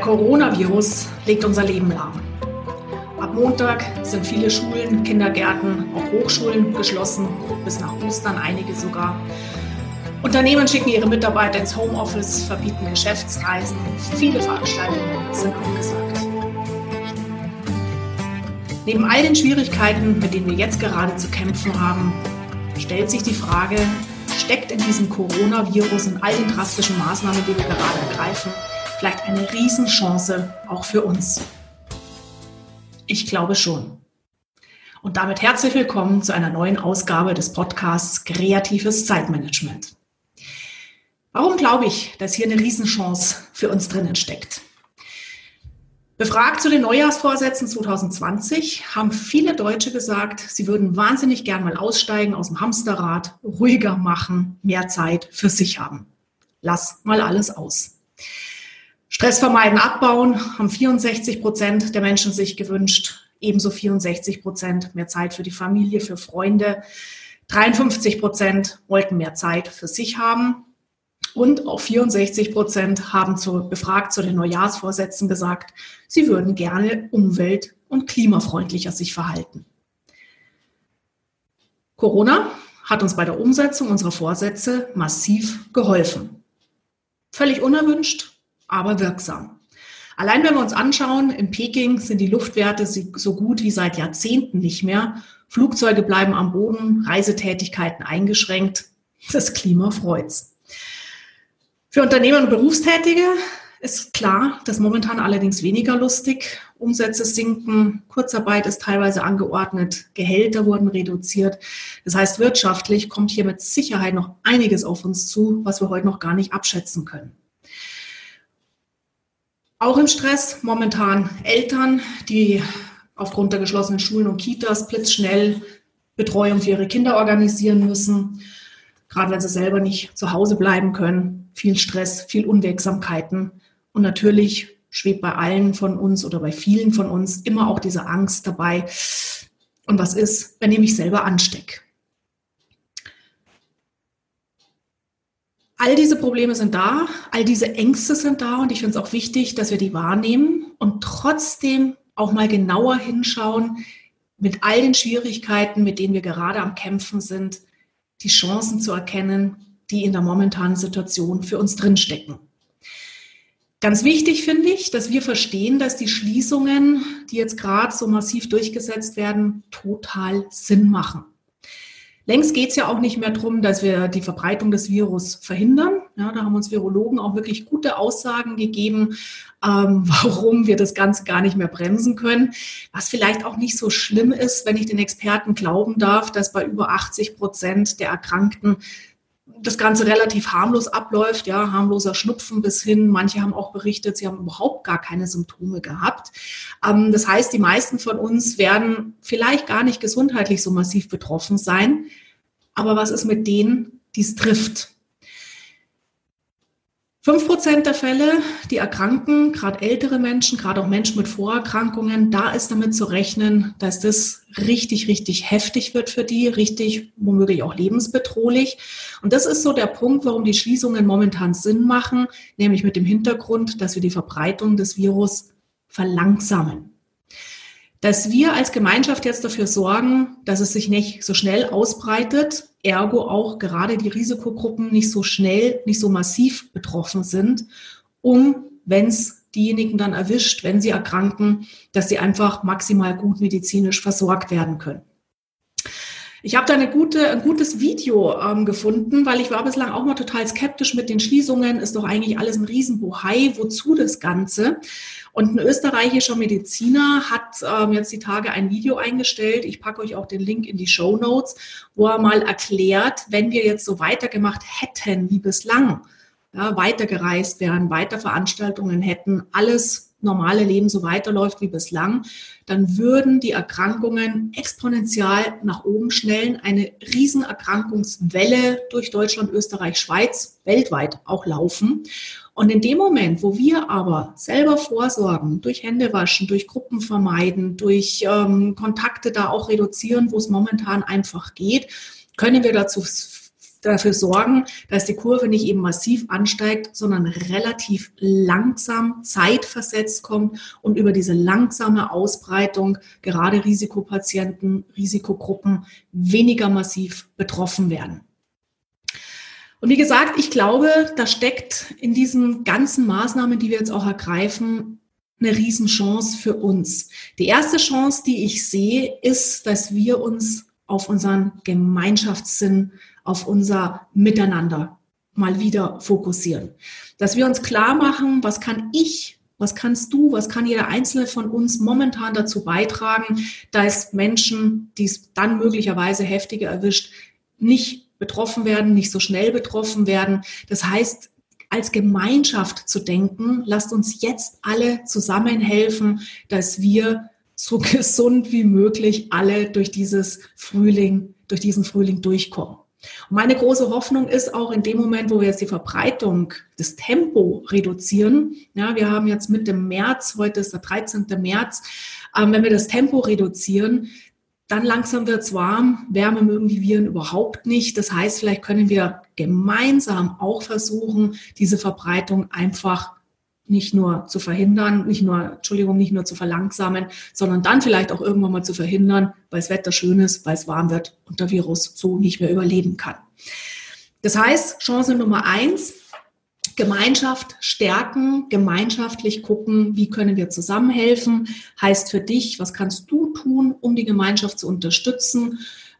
Coronavirus legt unser Leben lahm. Ab Montag sind viele Schulen, Kindergärten, auch Hochschulen geschlossen, bis nach Ostern einige sogar. Unternehmen schicken ihre Mitarbeiter ins Homeoffice, verbieten Geschäftsreisen. Viele Veranstaltungen sind abgesagt. Neben all den Schwierigkeiten, mit denen wir jetzt gerade zu kämpfen haben, stellt sich die Frage, steckt in diesem Coronavirus und all den drastischen Maßnahmen, die wir gerade ergreifen, vielleicht eine Riesenchance auch für uns? Ich glaube schon. Und damit herzlich willkommen zu einer neuen Ausgabe des Podcasts Kreatives Zeitmanagement. Warum glaube ich, dass hier eine Riesenchance für uns drinnen steckt? Befragt zu den Neujahrsvorsätzen 2020 haben viele Deutsche gesagt, sie würden wahnsinnig gern mal aussteigen aus dem Hamsterrad, ruhiger machen, mehr Zeit für sich haben. Lass mal alles aus. Stress vermeiden, abbauen, haben 64 Prozent der Menschen sich gewünscht. Ebenso 64 Prozent mehr Zeit für die Familie, für Freunde. 53 Prozent wollten mehr Zeit für sich haben. Und auch 64 Prozent haben zu, befragt zu den Neujahrsvorsätzen gesagt, sie würden gerne umwelt- und klimafreundlicher sich verhalten. Corona hat uns bei der Umsetzung unserer Vorsätze massiv geholfen. Völlig unerwünscht, aber wirksam. Allein wenn wir uns anschauen, in Peking sind die Luftwerte so gut wie seit Jahrzehnten nicht mehr. Flugzeuge bleiben am Boden, Reisetätigkeiten eingeschränkt. Das Klima freut's. Für Unternehmer und Berufstätige ist klar, dass momentan allerdings weniger lustig. Umsätze sinken, Kurzarbeit ist teilweise angeordnet, Gehälter wurden reduziert. Das heißt, wirtschaftlich kommt hier mit Sicherheit noch einiges auf uns zu, was wir heute noch gar nicht abschätzen können. Auch im Stress momentan Eltern, die aufgrund der geschlossenen Schulen und Kitas blitzschnell Betreuung für ihre Kinder organisieren müssen, gerade wenn sie selber nicht zu Hause bleiben können. Viel Stress, viel Unwegsamkeiten und natürlich schwebt bei allen von uns oder bei vielen von uns immer auch diese Angst dabei. Und was ist, wenn ich mich selber anstecke? All diese Probleme sind da, all diese Ängste sind da und ich finde es auch wichtig, dass wir die wahrnehmen und trotzdem auch mal genauer hinschauen, mit all den Schwierigkeiten, mit denen wir gerade am Kämpfen sind, die Chancen zu erkennen, die in der momentanen Situation für uns drinstecken. Ganz wichtig finde ich, dass wir verstehen, dass die Schließungen, die jetzt gerade so massiv durchgesetzt werden, total Sinn machen. Längst geht es ja auch nicht mehr darum, dass wir die Verbreitung des Virus verhindern. Ja, da haben uns Virologen auch wirklich gute Aussagen gegeben, ähm, warum wir das Ganze gar nicht mehr bremsen können. Was vielleicht auch nicht so schlimm ist, wenn ich den Experten glauben darf, dass bei über 80 Prozent der Erkrankten das Ganze relativ harmlos abläuft, ja, harmloser Schnupfen bis hin. Manche haben auch berichtet, sie haben überhaupt gar keine Symptome gehabt. Ähm, das heißt, die meisten von uns werden vielleicht gar nicht gesundheitlich so massiv betroffen sein. Aber was ist mit denen, die es trifft? Fünf Prozent der Fälle, die erkranken, gerade ältere Menschen, gerade auch Menschen mit Vorerkrankungen, da ist damit zu rechnen, dass das richtig, richtig heftig wird für die, richtig womöglich auch lebensbedrohlich. Und das ist so der Punkt, warum die Schließungen momentan Sinn machen, nämlich mit dem Hintergrund, dass wir die Verbreitung des Virus verlangsamen dass wir als Gemeinschaft jetzt dafür sorgen, dass es sich nicht so schnell ausbreitet, ergo auch gerade die Risikogruppen nicht so schnell, nicht so massiv betroffen sind, um, wenn es diejenigen dann erwischt, wenn sie erkranken, dass sie einfach maximal gut medizinisch versorgt werden können. Ich habe da eine gute, ein gutes Video ähm, gefunden, weil ich war bislang auch mal total skeptisch mit den Schließungen. Ist doch eigentlich alles ein Riesenbohai. Wozu das Ganze? Und ein österreichischer Mediziner hat ähm, jetzt die Tage ein Video eingestellt. Ich packe euch auch den Link in die Show Notes, wo er mal erklärt, wenn wir jetzt so weitergemacht hätten wie bislang, ja, weitergereist wären, weiter Veranstaltungen hätten, alles normale Leben so weiterläuft wie bislang, dann würden die Erkrankungen exponentiell nach oben schnellen, eine Riesenerkrankungswelle durch Deutschland, Österreich, Schweiz, weltweit auch laufen. Und in dem Moment, wo wir aber selber vorsorgen, durch Händewaschen, durch Gruppen vermeiden, durch ähm, Kontakte da auch reduzieren, wo es momentan einfach geht, können wir dazu dafür sorgen, dass die Kurve nicht eben massiv ansteigt, sondern relativ langsam, zeitversetzt kommt und über diese langsame Ausbreitung gerade Risikopatienten, Risikogruppen weniger massiv betroffen werden. Und wie gesagt, ich glaube, da steckt in diesen ganzen Maßnahmen, die wir jetzt auch ergreifen, eine Riesenchance für uns. Die erste Chance, die ich sehe, ist, dass wir uns auf unseren Gemeinschaftssinn, auf unser Miteinander mal wieder fokussieren. Dass wir uns klar machen, was kann ich, was kannst du, was kann jeder Einzelne von uns momentan dazu beitragen, dass Menschen, die es dann möglicherweise heftiger erwischt, nicht betroffen werden, nicht so schnell betroffen werden. Das heißt, als Gemeinschaft zu denken, lasst uns jetzt alle zusammenhelfen, dass wir so gesund wie möglich alle durch dieses Frühling, durch diesen Frühling durchkommen. Und meine große Hoffnung ist auch in dem Moment, wo wir jetzt die Verbreitung, das Tempo reduzieren. Ja, wir haben jetzt Mitte März, heute ist der 13. März, ähm, wenn wir das Tempo reduzieren, dann langsam wird es warm. Wärme mögen die Viren überhaupt nicht. Das heißt, vielleicht können wir gemeinsam auch versuchen, diese Verbreitung einfach nicht nur zu verhindern, nicht nur, Entschuldigung, nicht nur zu verlangsamen, sondern dann vielleicht auch irgendwann mal zu verhindern, weil das Wetter schön ist, weil es warm wird und der Virus so nicht mehr überleben kann. Das heißt, Chance Nummer eins, Gemeinschaft stärken, gemeinschaftlich gucken, wie können wir zusammenhelfen. Heißt für dich, was kannst du tun, um die Gemeinschaft zu unterstützen,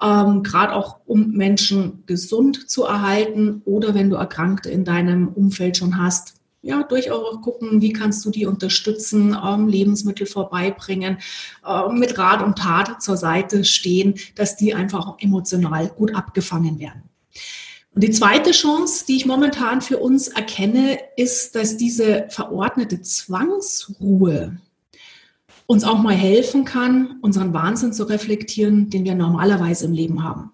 ähm, gerade auch um Menschen gesund zu erhalten oder wenn du Erkrankte in deinem Umfeld schon hast, ja, durchaus gucken, wie kannst du die unterstützen, ähm, Lebensmittel vorbeibringen, äh, mit Rat und Tat zur Seite stehen, dass die einfach emotional gut abgefangen werden. Und die zweite Chance, die ich momentan für uns erkenne, ist, dass diese verordnete Zwangsruhe uns auch mal helfen kann, unseren Wahnsinn zu reflektieren, den wir normalerweise im Leben haben.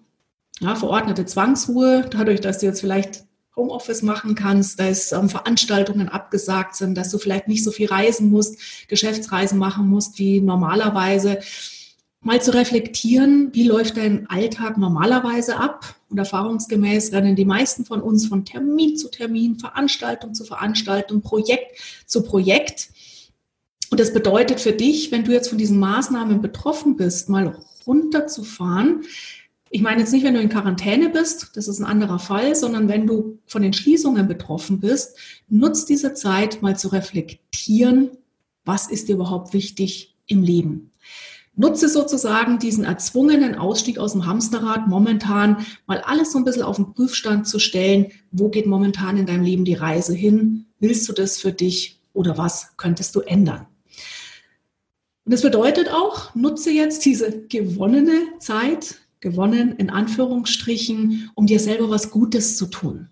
Ja, verordnete Zwangsruhe, dadurch, dass du jetzt vielleicht Homeoffice machen kannst, dass ähm, Veranstaltungen abgesagt sind, dass du vielleicht nicht so viel reisen musst, Geschäftsreisen machen musst wie normalerweise mal zu reflektieren, wie läuft dein Alltag normalerweise ab? Und erfahrungsgemäß rennen die meisten von uns von Termin zu Termin, Veranstaltung zu Veranstaltung, Projekt zu Projekt. Und das bedeutet für dich, wenn du jetzt von diesen Maßnahmen betroffen bist, mal runterzufahren. Ich meine jetzt nicht, wenn du in Quarantäne bist, das ist ein anderer Fall, sondern wenn du von den Schließungen betroffen bist, nutzt diese Zeit mal zu reflektieren, was ist dir überhaupt wichtig im Leben. Nutze sozusagen diesen erzwungenen Ausstieg aus dem Hamsterrad momentan mal alles so ein bisschen auf den Prüfstand zu stellen. Wo geht momentan in deinem Leben die Reise hin? Willst du das für dich oder was könntest du ändern? Und das bedeutet auch, nutze jetzt diese gewonnene Zeit, gewonnen in Anführungsstrichen, um dir selber was Gutes zu tun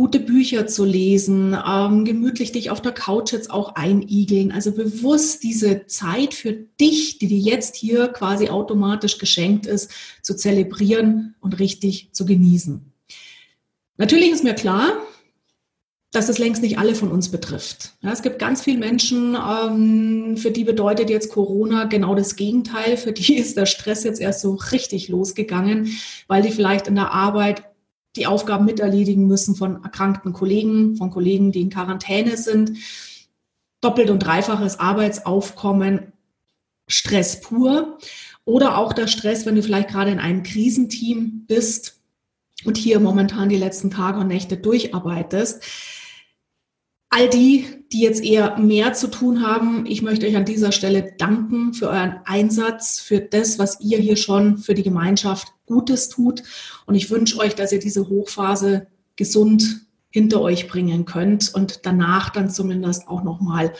gute Bücher zu lesen, ähm, gemütlich dich auf der Couch jetzt auch einigeln. Also bewusst diese Zeit für dich, die dir jetzt hier quasi automatisch geschenkt ist, zu zelebrieren und richtig zu genießen. Natürlich ist mir klar, dass es längst nicht alle von uns betrifft. Ja, es gibt ganz viele Menschen, ähm, für die bedeutet jetzt Corona genau das Gegenteil. Für die ist der Stress jetzt erst so richtig losgegangen, weil die vielleicht in der Arbeit die Aufgaben miterledigen müssen von erkrankten Kollegen, von Kollegen, die in Quarantäne sind. Doppelt und dreifaches Arbeitsaufkommen, Stress pur. Oder auch der Stress, wenn du vielleicht gerade in einem Krisenteam bist und hier momentan die letzten Tage und Nächte durcharbeitest all die, die jetzt eher mehr zu tun haben, ich möchte euch an dieser Stelle danken für euren Einsatz, für das, was ihr hier schon für die Gemeinschaft Gutes tut. Und ich wünsche euch, dass ihr diese Hochphase gesund hinter euch bringen könnt und danach dann zumindest auch nochmal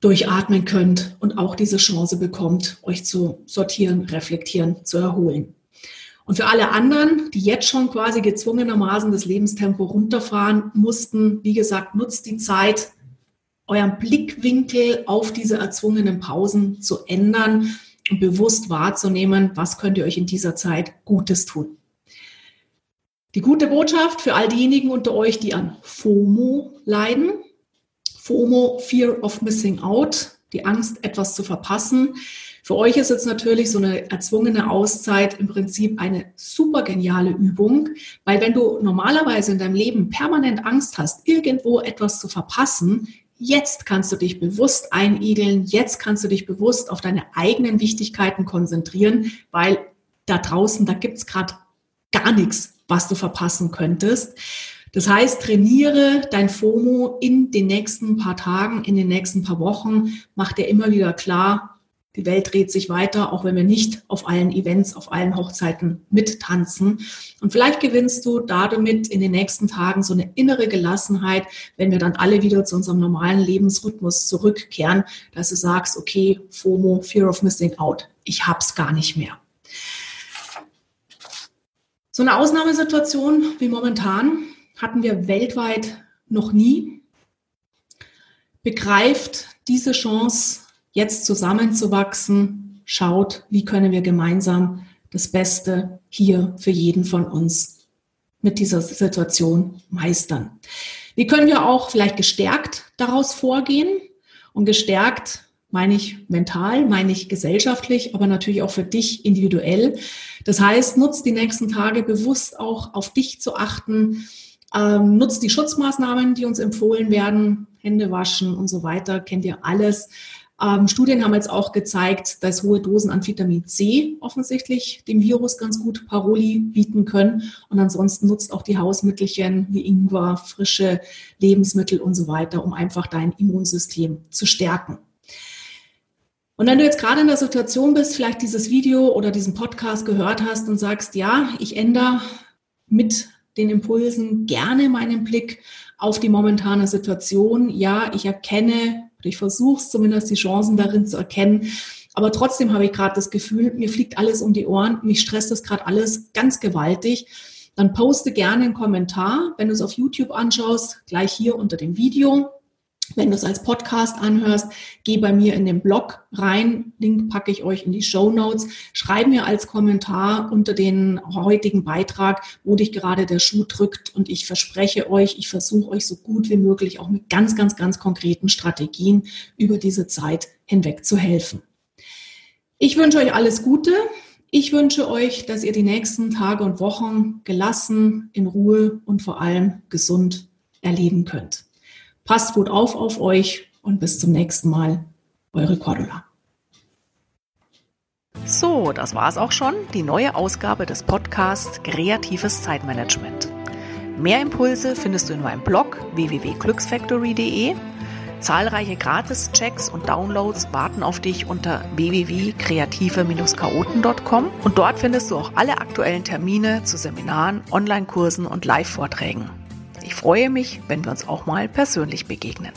durchatmen könnt und auch diese Chance bekommt, euch zu sortieren, reflektieren, zu erholen. Und für alle anderen, die jetzt schon quasi gezwungenermaßen das Lebenstempo runterfahren mussten, wie gesagt, nutzt die Zeit, euren Blickwinkel auf diese erzwungenen Pausen zu ändern und bewusst wahrzunehmen, was könnt ihr euch in dieser Zeit Gutes tun. Die gute Botschaft für all diejenigen unter euch, die an FOMO leiden. FOMO, Fear of Missing Out, die Angst, etwas zu verpassen. Für euch ist jetzt natürlich so eine erzwungene Auszeit im Prinzip eine super geniale Übung, weil wenn du normalerweise in deinem Leben permanent Angst hast, irgendwo etwas zu verpassen, Jetzt kannst du dich bewusst einigeln, jetzt kannst du dich bewusst auf deine eigenen Wichtigkeiten konzentrieren, weil da draußen, da gibt's gerade gar nichts, was du verpassen könntest. Das heißt, trainiere dein FOMO in den nächsten paar Tagen, in den nächsten paar Wochen. Mach dir immer wieder klar, die Welt dreht sich weiter, auch wenn wir nicht auf allen Events, auf allen Hochzeiten mittanzen. Und vielleicht gewinnst du damit in den nächsten Tagen so eine innere Gelassenheit, wenn wir dann alle wieder zu unserem normalen Lebensrhythmus zurückkehren, dass du sagst, okay, FOMO, Fear of Missing Out, ich hab's gar nicht mehr. So eine Ausnahmesituation wie momentan hatten wir weltweit noch nie. Begreift diese Chance jetzt zusammenzuwachsen, schaut, wie können wir gemeinsam das Beste hier für jeden von uns mit dieser Situation meistern. Wie können wir auch vielleicht gestärkt daraus vorgehen? Und gestärkt meine ich mental, meine ich gesellschaftlich, aber natürlich auch für dich individuell. Das heißt, nutzt die nächsten Tage bewusst auch auf dich zu achten. Ähm, nutzt die Schutzmaßnahmen, die uns empfohlen werden, Hände waschen und so weiter, kennt ihr alles. Ähm, Studien haben jetzt auch gezeigt, dass hohe Dosen an Vitamin C offensichtlich dem Virus ganz gut Paroli bieten können. Und ansonsten nutzt auch die Hausmittelchen wie Ingwer, frische Lebensmittel und so weiter, um einfach dein Immunsystem zu stärken. Und wenn du jetzt gerade in der Situation bist, vielleicht dieses Video oder diesen Podcast gehört hast und sagst, ja, ich ändere mit den Impulsen gerne meinen Blick auf die momentane Situation. Ja, ich erkenne ich versuche es zumindest, die Chancen darin zu erkennen. Aber trotzdem habe ich gerade das Gefühl, mir fliegt alles um die Ohren, mich stresst das gerade alles ganz gewaltig. Dann poste gerne einen Kommentar, wenn du es auf YouTube anschaust, gleich hier unter dem Video. Wenn du es als Podcast anhörst, geh bei mir in den Blog rein. Link packe ich euch in die Show Notes. Schreib mir als Kommentar unter den heutigen Beitrag, wo dich gerade der Schuh drückt. Und ich verspreche euch, ich versuche euch so gut wie möglich auch mit ganz, ganz, ganz konkreten Strategien über diese Zeit hinweg zu helfen. Ich wünsche euch alles Gute. Ich wünsche euch, dass ihr die nächsten Tage und Wochen gelassen, in Ruhe und vor allem gesund erleben könnt. Passt gut auf auf euch und bis zum nächsten Mal. Eure Cordula. So, das war es auch schon, die neue Ausgabe des Podcasts Kreatives Zeitmanagement. Mehr Impulse findest du in meinem Blog www.glücksfactory.de. Zahlreiche Gratis-Checks und Downloads warten auf dich unter www.kreative-chaoten.com und dort findest du auch alle aktuellen Termine zu Seminaren, Online-Kursen und Live-Vorträgen. Freue mich, wenn wir uns auch mal persönlich begegnen.